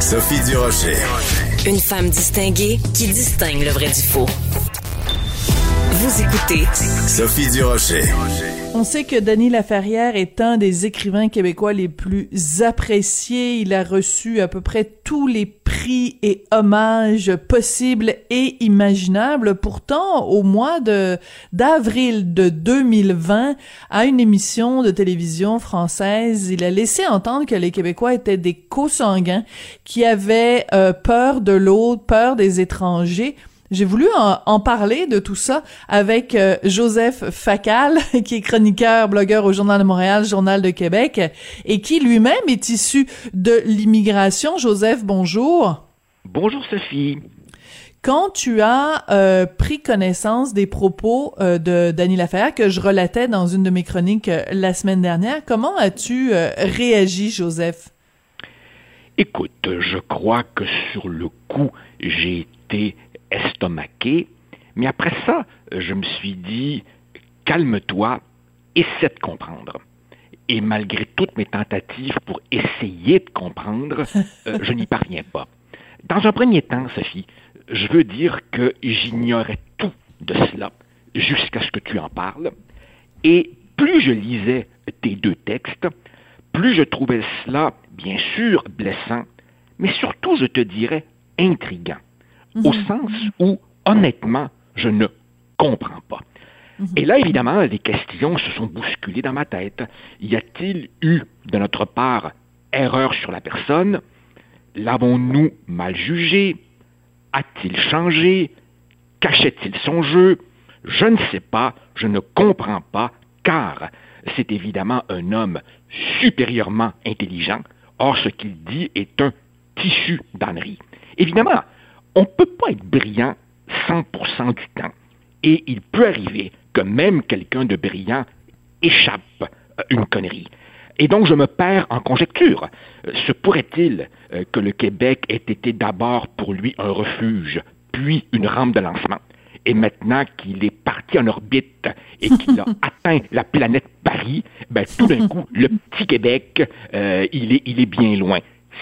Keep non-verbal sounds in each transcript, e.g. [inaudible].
Sophie Durocher. Une femme distinguée qui distingue le vrai du faux. Vous écoutez Sophie Durocher. On sait que Denis Laferrière est un des écrivains québécois les plus appréciés. Il a reçu à peu près tous les et hommages possibles et imaginables. Pourtant, au mois de d'avril de 2020, à une émission de télévision française, il a laissé entendre que les Québécois étaient des co-sanguins qui avaient euh, peur de l'autre, peur des étrangers. J'ai voulu en, parler de tout ça avec euh, Joseph Facal, [laughs] qui est chroniqueur, blogueur au Journal de Montréal, Journal de Québec, et qui lui-même est issu de l'immigration. Joseph, bonjour. Bonjour Sophie. Quand tu as euh, pris connaissance des propos euh, de Danny Laferrière que je relatais dans une de mes chroniques la semaine dernière, comment as-tu réagi, Joseph? Écoute, je crois que sur le coup, j'ai été estomaqué. Mais après ça, je me suis dit, calme-toi, essaie de comprendre. Et malgré toutes mes tentatives pour essayer de comprendre, [laughs] euh, je n'y parviens pas. Dans un premier temps, Sophie, je veux dire que j'ignorais tout de cela jusqu'à ce que tu en parles. Et plus je lisais tes deux textes, plus je trouvais cela, bien sûr, blessant, mais surtout, je te dirais, intrigant au mhm. sens où, honnêtement, je ne comprends pas. Mhm. Et là, évidemment, les questions se sont bousculées dans ma tête. Y a-t-il eu, de notre part, erreur sur la personne? L'avons-nous mal jugé? A-t-il changé? Cachait-il son jeu? Je ne sais pas, je ne comprends pas, car c'est évidemment un homme supérieurement intelligent. Or, ce qu'il dit est un tissu d'ânerie. Évidemment, on ne peut pas être brillant 100% du temps. Et il peut arriver que même quelqu'un de brillant échappe à une connerie. Et donc, je me perds en conjecture. Se pourrait-il euh, que le Québec ait été d'abord pour lui un refuge, puis une rampe de lancement, et maintenant qu'il est parti en orbite et qu'il a [laughs] atteint la planète Paris, ben, tout d'un coup, le petit Québec, euh, il, est, il est bien loin.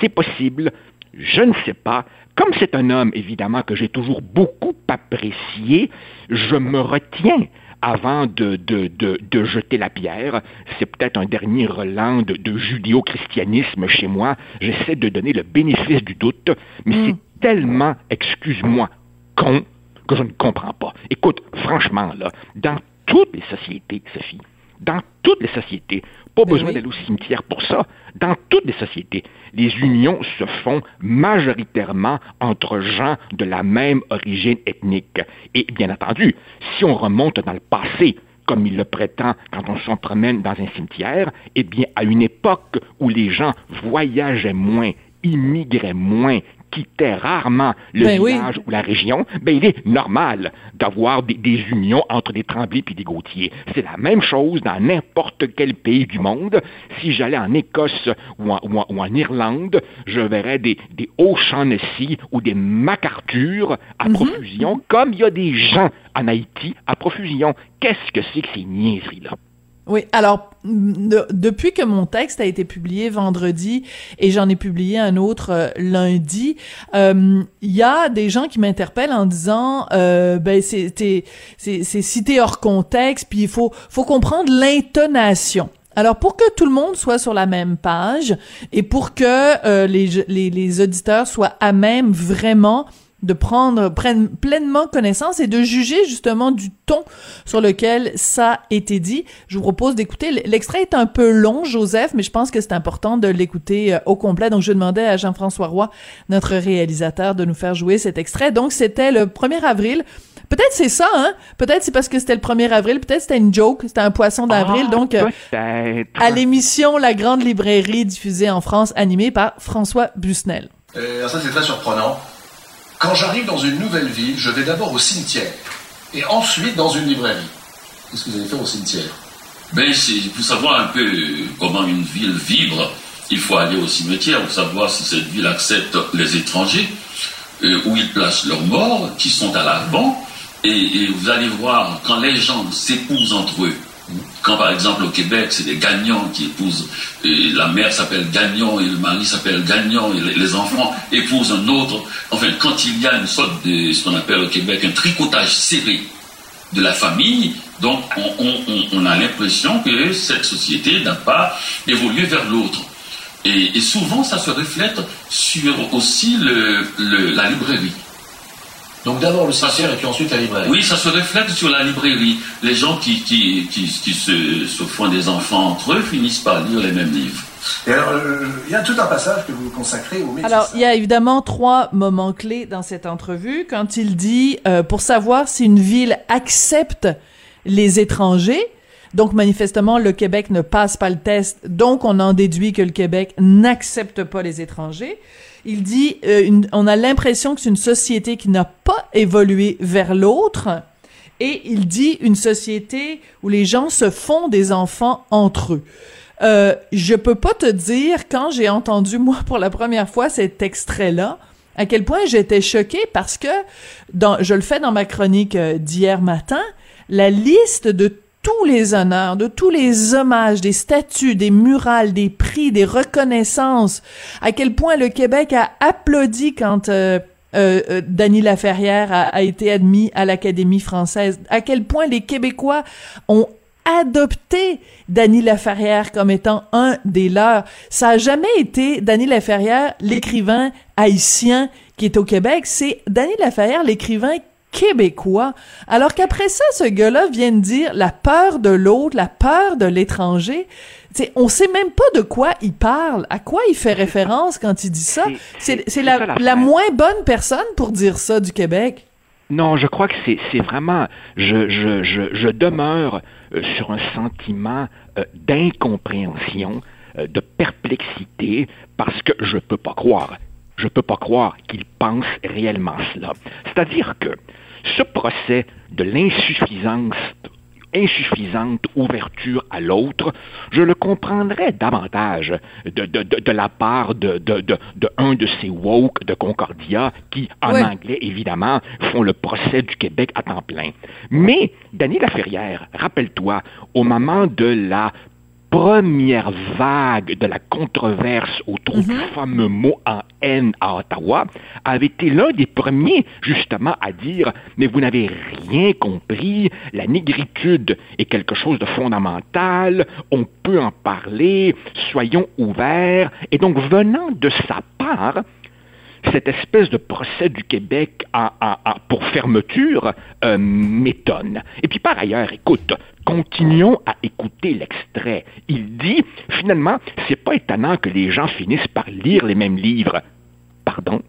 C'est possible, je ne sais pas, comme c'est un homme, évidemment, que j'ai toujours beaucoup apprécié, je me retiens avant de, de, jeter la pierre. C'est peut-être un dernier relent de, judéo-christianisme chez moi. J'essaie de donner le bénéfice du doute, mais c'est mm. tellement, excuse-moi, con que je ne comprends pas. Écoute, franchement, là, dans toutes les sociétés, Sophie, dans toutes les sociétés, pas ben besoin d'aller au cimetière pour ça. Dans toutes les sociétés, les unions se font majoritairement entre gens de la même origine ethnique. Et bien entendu, si on remonte dans le passé, comme il le prétend quand on s'en promène dans un cimetière, eh bien, à une époque où les gens voyageaient moins, immigraient moins, quittait rarement le ben village ou la région, ben il est normal d'avoir des, unions entre des Tremblay et des Gautier. C'est la même chose dans n'importe quel pays du monde. Si j'allais en Écosse ou en, Irlande, je verrais des, des O'Shaughnessy ou des MacArthur à mhm. profusion, comme il y a des gens en Haïti à profusion. Qu'est-ce que c'est que ces niaiseries-là? Oui, alors depuis que mon texte a été publié vendredi et j'en ai publié un autre euh, lundi, euh, il y a des gens qui m'interpellent en disant euh, ben c'est c'est cité hors contexte puis il faut faut comprendre l'intonation. Alors pour que tout le monde soit sur la même page et pour que les, les les auditeurs soient à même vraiment de prendre prennent pleinement connaissance et de juger justement du ton sur lequel ça a été dit. Je vous propose d'écouter. L'extrait est un peu long, Joseph, mais je pense que c'est important de l'écouter euh, au complet. Donc, je demandais à Jean-François Roy, notre réalisateur, de nous faire jouer cet extrait. Donc, c'était le 1er avril. Peut-être c'est ça, hein? Peut-être c'est parce que c'était le 1er avril. Peut-être c'était une joke. C'était un poisson d'avril. Ah, donc, euh, à l'émission La Grande Librairie diffusée en France, animée par François Busnel. Euh, ça, c'est très surprenant. Quand j'arrive dans une nouvelle ville, je vais d'abord au cimetière et ensuite dans une librairie. Qu'est-ce que vous allez faire au cimetière? Ben, pour savoir un peu comment une ville vibre, il faut aller au cimetière pour savoir si cette ville accepte les étrangers, euh, où ils placent leurs morts, qui sont à l'avant. Et, vous allez voir, quand les gens s'épousent entre eux, Quand par exemple au Québec, c'est des gagnants qui épousent, et la mère s'appelle Gagnon et le mari s'appelle Gagnon et les enfants [laughs] épousent un autre. Enfin, quand il y a une sorte de ce qu'on appelle au Québec un tricotage serré de la famille, donc on, a l'impression que cette société n'a pas évolué vers l'autre. Et, souvent, ça se reflète sur aussi la librairie. Donc d'abord le sanctuaire et puis ensuite la librairie. Oui, ça se reflète sur la librairie. Les gens qui, qui, qui, se, font des enfants entre eux finissent par lire les mêmes livres. Et alors, euh, il y a tout un passage que vous consacrez au métis. Alors, il y a évidemment trois moments clés dans cette entrevue. Quand il dit, euh, pour savoir si une ville accepte les étrangers, donc manifestement, le Québec ne passe pas le test, donc on en déduit que le Québec n'accepte pas les étrangers. Il dit, euh, on a l'impression que c'est une société qui n'a évolué vers l'autre. Et il dit une société où les gens se font des enfants entre eux. Euh, je peux pas te dire quand j'ai entendu moi pour la première fois cet extrait-là à quel point j'étais choquée parce que je le fais dans ma chronique euh, d'hier matin, la liste de tous les honneurs, de tous les hommages, des statues, des murales, des prix, des reconnaissances, à quel point le Québec a applaudi quand euh, euh, euh Laferrière a, a, été admis à l'Académie française, à quel point les Québécois ont adopté Dany Laferrière comme étant un des leurs. Ça a jamais été Dany Laferrière, l'écrivain haïtien qui est au Québec, c'est Dany Laferrière, l'écrivain québécois. Alors qu'après ça, ce gars-là vient de dire la peur de l'autre, la peur de l'étranger. T'sais, on sait même pas de quoi il parle, à quoi il fait référence quand il dit ça. C'est la, la, moins bonne personne pour dire ça du Québec. Non, je crois que c'est vraiment, je, je, je, je, demeure euh, sur un sentiment euh, d'incompréhension, euh, de perplexité, parce que je peux pas croire, je peux pas croire qu'il pense réellement cela. C'est-à-dire que ce procès de l'insuffisance insuffisante ouverture à l'autre, je le comprendrais davantage de, de, de, la part de, de, un de ces woke de Concordia qui, en anglais, évidemment, font le procès du Québec à temps plein. Mais, Daniel Laferrière, rappelle-toi, au moment de la première vague de la controverse autour du mhm. fameux mot en haine à Ottawa avait été l'un des premiers justement à dire mais vous n'avez rien compris, la négritude est quelque chose de fondamental, on peut en parler, soyons ouverts et donc venant de sa part cette espèce de procès du Québec pour fermeture euh, m'étonne. Et puis par ailleurs, écoute, continuons à écouter l'extrait. Il dit, finalement, c'est pas étonnant que les gens finissent par lire les mêmes livres. Pardon?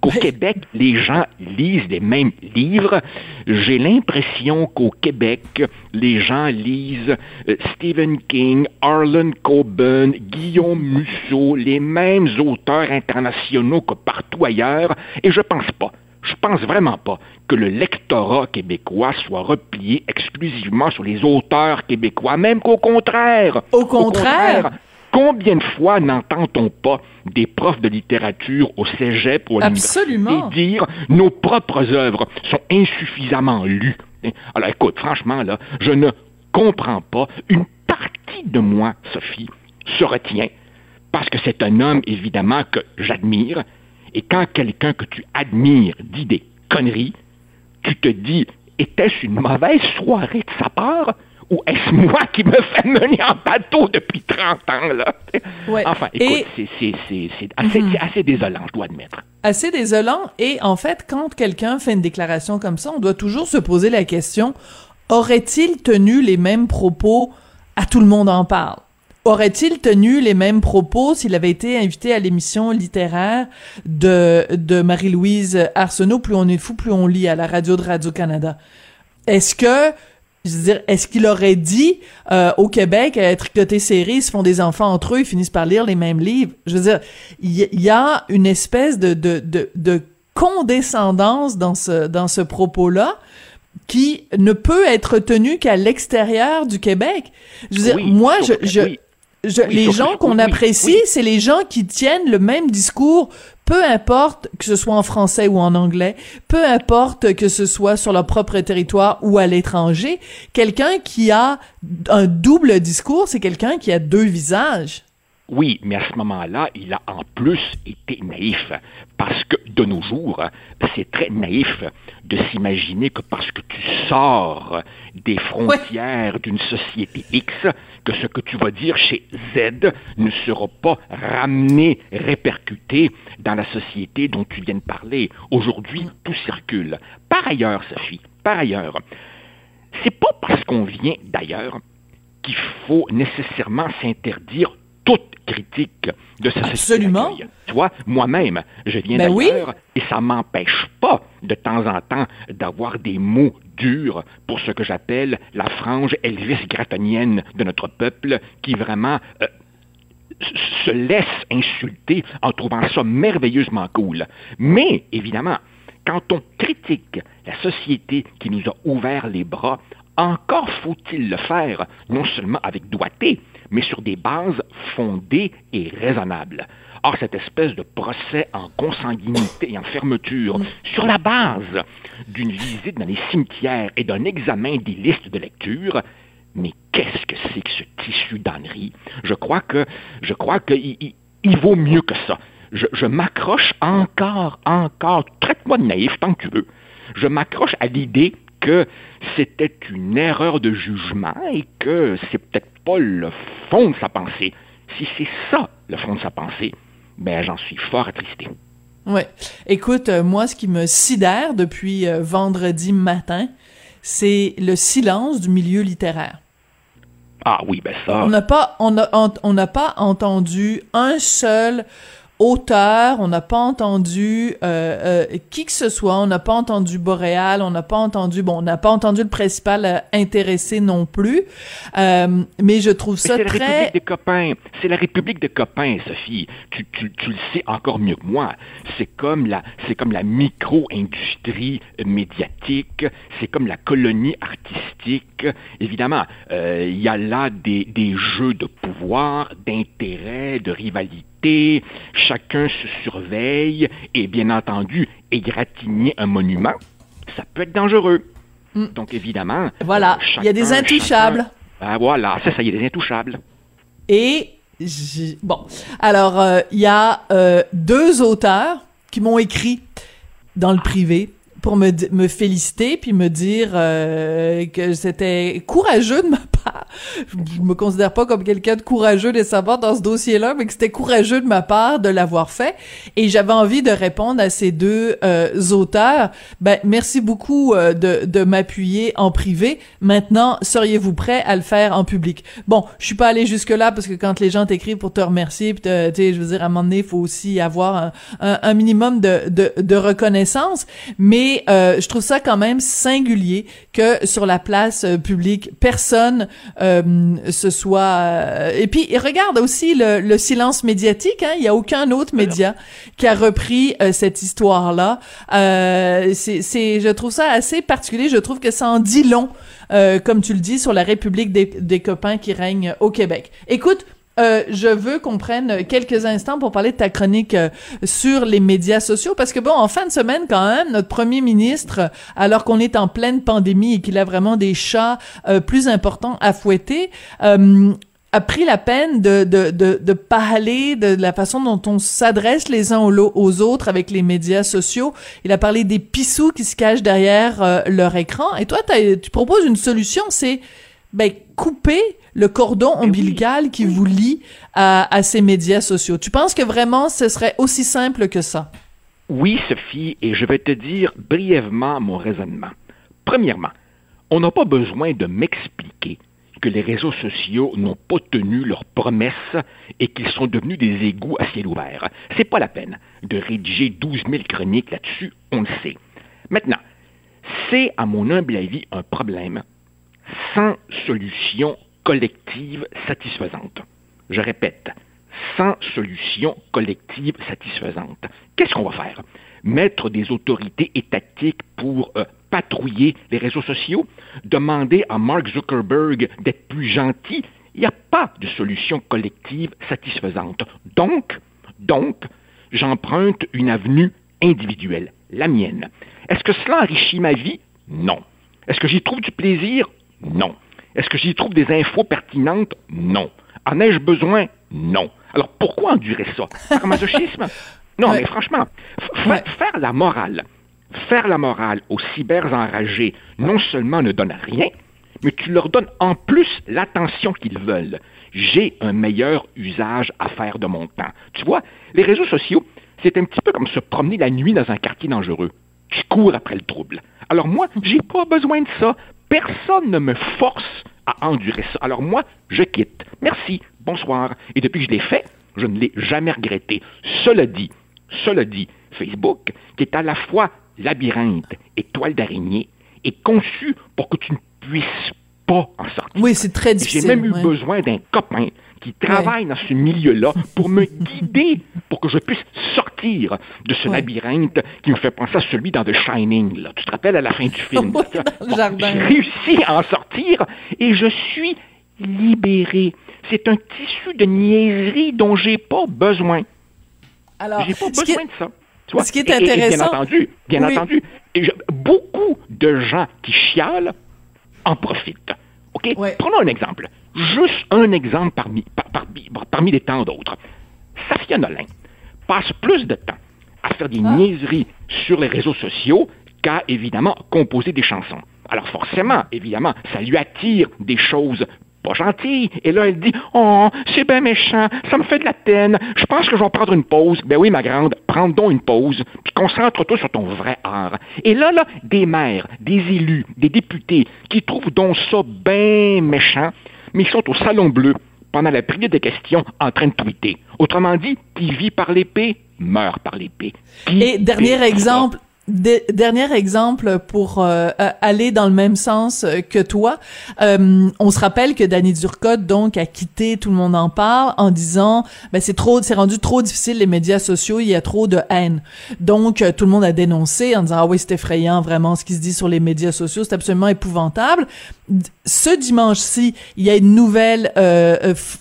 Qu'au Québec, les gens lisent les mêmes livres. J'ai l'impression qu'au Québec, les gens lisent euh, Stephen King, Arlen Coben, Guillaume Musso, les mêmes auteurs internationaux que partout ailleurs, et je pense pas je pense vraiment pas que le lectorat québécois soit replié exclusivement sur les auteurs québécois, même qu'au contraire. Au contraire. Combien de fois n'entend-on pas des profs de littérature au cégep ou à l'université dire nos propres œuvres sont insuffisamment lues? Alors écoute, franchement, là, je ne comprends pas. Une partie de moi, Sophie, se retient parce que c'est un homme, évidemment, que j'admire. Et quand quelqu'un que tu admires dit des conneries, tu te dis, était-ce une mauvaise soirée de sa part? ou est-ce moi qui me fais mener en bateau depuis 30 ans, là? Enfin, écoute, c'est assez, mhm. assez, désolant, je dois admettre. Assez désolant, et en fait, quand quelqu'un fait une déclaration comme ça, on doit toujours se poser la question, aurait-il tenu les mêmes propos à tout le monde en parle? Aurait-il tenu les mêmes propos s'il avait été invité à l'émission littéraire de, de Marie-Louise Arsenault, Plus on est fou, plus on lit à la radio de Radio-Canada? Est-ce que je veux dire, est-ce qu'il aurait dit euh, au Québec, à tricoter série, ils se font des enfants entre eux, ils finissent par lire les mêmes livres? Je veux dire, il y, a une espèce de, de, de, de condescendance dans ce, dans ce propos-là qui ne peut être tenu qu'à l'extérieur du Québec. Je veux dire, moi, je, je les gens qu'on apprécie, c'est les gens qui tiennent le même discours, peu importe que ce soit en français ou en anglais, peu importe que ce soit sur leur propre territoire ou à l'étranger. Quelqu'un qui a un double discours, c'est quelqu'un qui a deux visages. Oui, mais à ce moment-là, il a en plus été naïf, parce que de nos jours, c'est très naïf de s'imaginer que parce que tu sors des frontières d'une société X, que ce que tu vas dire chez Z ne sera pas ramené, répercuté dans la société dont tu viens de parler. Aujourd'hui, tout circule. Par ailleurs, Sophie, par ailleurs, c'est pas parce qu'on vient d'ailleurs qu'il faut nécessairement s'interdire critique de sa Absolument. Tu vois, moi-même, je viens ben d'ailleurs et ça m'empêche pas de temps en temps d'avoir des mots durs pour ce que j'appelle la frange Elvis gratonienne de notre peuple qui vraiment euh, se laisse insulter en trouvant ça merveilleusement cool. Mais, évidemment, quand on critique la société qui nous a ouvert les bras, encore faut-il le faire, non seulement avec doigté, mais sur des bases fondées et raisonnables. Or, cette espèce de procès en consanguinité et en fermeture, sur la base d'une visite dans les cimetières et d'un examen des listes de lecture, mais qu'est-ce que c'est que ce tissu d'ânerie? Je crois que, je crois qu'il il, vaut mieux que ça. Je, je m'accroche encore, encore, traite-moi de naïf tant que tu veux. Je m'accroche à l'idée que c'était une erreur de jugement et que c'est peut-être pas le fond de sa pensée. Si c'est ça, le fond de sa pensée, ben j'en suis fort attristé. Ouais. Écoute, euh, moi, ce qui me sidère depuis euh, vendredi matin, c'est le silence du milieu littéraire. Ah oui, ben ça. On n'a pas, on on n'a pas entendu un seul auteur, on n'a pas entendu euh, euh, qui que ce soit, on n'a pas entendu Boréal, on n'a pas entendu, bon, on n'a pas entendu le principal euh, intéressé non plus, mais je trouve ça très... C'est la République des copains, c'est la République des copains, Sophie, tu, tu, tu le sais encore mieux que moi, c'est comme la, c'est comme la micro-industrie médiatique, c'est comme la colonie artistique, évidemment, il y a là des, des jeux de pouvoir, d'intérêt, de rivalité, chacun se surveille et bien entendu, égratigner un monument, ça peut être dangereux. Hmm. Donc évidemment, voilà, il y a des intouchables. ben voilà, ça, ça y est, des intouchables. Et bon, alors euh, il y a euh, deux auteurs qui m'ont écrit dans le privé pour me, me féliciter puis me dire euh, que c'était courageux de ma [laughs] part. Je me considère pas comme quelqu'un de courageux savoir dans ce dossier-là, mais que c'était courageux de ma part de l'avoir fait. Et j'avais envie de répondre à ces deux euh, auteurs. Ben merci beaucoup euh, de, de m'appuyer en privé. Maintenant, seriez-vous prêt à le faire en public? Bon, je suis pas allé jusque là parce que quand les gens t'écrivent pour te remercier, tu sais, je veux dire à un moment donné, il faut aussi avoir un, un, un minimum de, de, de reconnaissance, mais euh, je trouve ça quand même singulier que sur la place euh, publique, personne euh, se soit... Et puis, regarde aussi le, silence médiatique. Hein? Il y a aucun autre média qui a repris cette histoire-là. c'est, c'est, je trouve ça assez particulier. Je trouve que ça en dit long, comme tu le dis, sur la République des, des copains qui règne au Québec. Écoute, euh, je veux qu'on prenne quelques instants pour parler de ta chronique euh, sur les médias sociaux parce que bon, en fin de semaine quand même, notre premier ministre, alors qu'on est en pleine pandémie et qu'il a vraiment des chats euh, plus importants à fouetter, a pris la peine de, de, de, de, parler de la façon dont on s'adresse les uns aux, autres avec les médias sociaux. Il a parlé des pissous qui se cachent derrière leur écran. Et toi, tu proposes une solution, c'est ben, couper le cordon eh ombilical qui vous lie à, ces médias sociaux. Tu penses que vraiment ce serait aussi simple que ça? Oui, Sophie, et je vais te dire brièvement mon raisonnement. Premièrement, on n'a pas besoin de m'expliquer que les réseaux sociaux n'ont pas tenu leurs promesses et qu'ils sont devenus des égouts à ciel ouvert. C'est pas la peine de rédiger 12 000 chroniques là-dessus, on le sait. Maintenant, c'est, à mon humble avis, un problème sans solution collective satisfaisante. Je répète, sans solution collective satisfaisante. Qu'est-ce qu'on va faire? Mettre des autorités étatiques pour euh, patrouiller les réseaux sociaux? Demander à Mark Zuckerberg d'être plus gentil? Il n'y a pas de solution collective satisfaisante. Donc, donc, j'emprunte une avenue individuelle, la mienne. Est-ce que cela enrichit ma vie? Non. Est-ce que j'y trouve du plaisir? Non. Est-ce que j'y trouve des infos pertinentes? Non. En ai-je besoin? Non. Alors pourquoi endurer ça? Par masochisme? [laughs] Non, mais franchement, faire la morale, faire la morale aux cybers enragés, non seulement ne donne rien, mais tu leur donnes en plus l'attention qu'ils veulent. J'ai un meilleur usage à faire de mon temps. Tu vois, les réseaux sociaux, c'est un petit peu comme se promener la nuit dans un quartier dangereux. Tu cours après le trouble. Alors moi, j'ai pas besoin de ça. Personne ne me force à endurer ça. Alors moi, je quitte. Merci, bonsoir. Et depuis que je l'ai fait, je ne l'ai jamais regretté. Cela dit, cela dit, Facebook, qui est à la fois labyrinthe et toile d'araignée, est conçu pour que tu ne puisses pas en sortir. Oui, c'est très difficile. J'ai même eu besoin d'un copain qui travaille dans ce milieu-là pour me [laughs] guider, pour que je puisse sortir de ce labyrinthe qui me fait penser à celui dans The Shining. Là. Tu te rappelles à la fin du [laughs] film? J'ai réussi à en sortir et je suis libéré. C'est un tissu de niaiserie dont j'ai pas besoin. Alors, j'ai pas besoin de ça. Ce qui est intéressant. bien entendu, bien entendu, beaucoup de gens qui chialent en profitent. OK? Prenons un exemple. Juste un exemple parmi, parmi les tant d'autres. Safia Nolin passe plus de temps à faire des ah. niaiseries sur les réseaux sociaux qu'à, évidemment, composer des chansons. Alors forcément, évidemment, ça lui attire des choses pas gentille. Et là, elle dit Oh, c'est bien méchant, ça me fait de la peine, je pense que je vais prendre une pause. Ben oui, ma grande, prends donc une pause, puis concentre-toi sur ton vrai art. Et là, là, des maires, des élus, des députés qui trouvent donc ça bien méchant, mais ils sont au Salon Bleu pendant la période des questions en train de tweeter. Autrement dit, qui vit par l'épée meurt par l'épée. Et dernier exemple, dernier exemple pour euh, aller dans le même sens que toi. Euh, on se rappelle que Danny Durcotte donc a quitté Tout le monde en parle en disant ben c'est trop c'est rendu trop difficile les médias sociaux, il y a trop de haine. Donc euh, tout le monde a dénoncé en disant ah oui, c'est effrayant vraiment ce qui se dit sur les médias sociaux, c'est absolument épouvantable. Ce dimanche-ci, il y a une nouvelle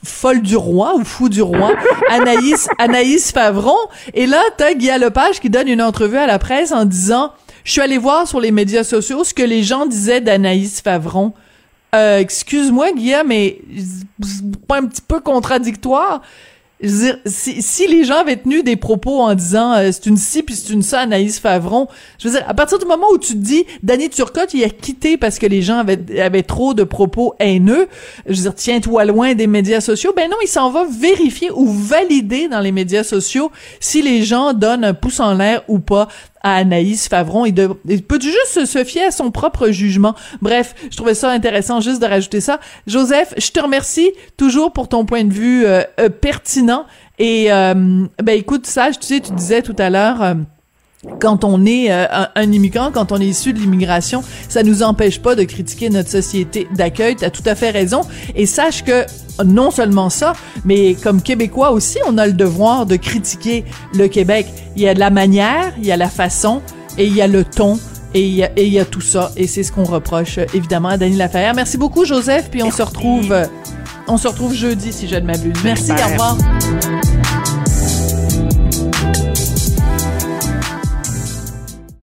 folle du roi ou fou du roi, Anaïs Anaïs Favron et là t'as Guy Lepage qui donne une entrevue à la presse en disant je suis allé voir sur les médias sociaux ce que les gens disaient d'Anaïs Favron. Euh, excuse-moi, Guillaume, mais c'est pas un petit peu contradictoire? Je veux dire, si, si, les gens avaient tenu des propos en disant euh, c'est une ci puis c'est une ça Anaïs Favron, je veux dire à partir du moment où tu te dis Danny Turcotte il a quitté parce que les gens avaient avaient trop de propos haineux, je veux dire tiens-toi loin des médias sociaux. Ben non, il s'en va vérifier ou valider dans les médias sociaux si les gens donnent un pouce en l'air ou pas à Anaïs Favron. Il, peut juste se fier à son propre jugement. Bref, je trouvais ça intéressant juste de rajouter ça. Joseph, je te remercie toujours pour ton point de vue euh, euh, pertinent et euh, ben écoute, Sage, tu sais, tu disais tout à l'heure. Euh, quand on est euh, un, immigrant, quand on est issu de l'immigration, ça nous empêche pas de critiquer notre société d'accueil. Tu as tout à fait raison. Et sache que non seulement ça, mais comme Québécois aussi, on a le devoir de critiquer le Québec. Il y a la manière, il y a la façon et il y a le ton. Et il, y a, et il y a tout ça. Et c'est ce qu'on reproche évidemment à Dany Laferrière. Merci beaucoup, Joseph. Puis on se retrouve on se retrouve jeudi, si je ne m'abuse. Merci, au revoir.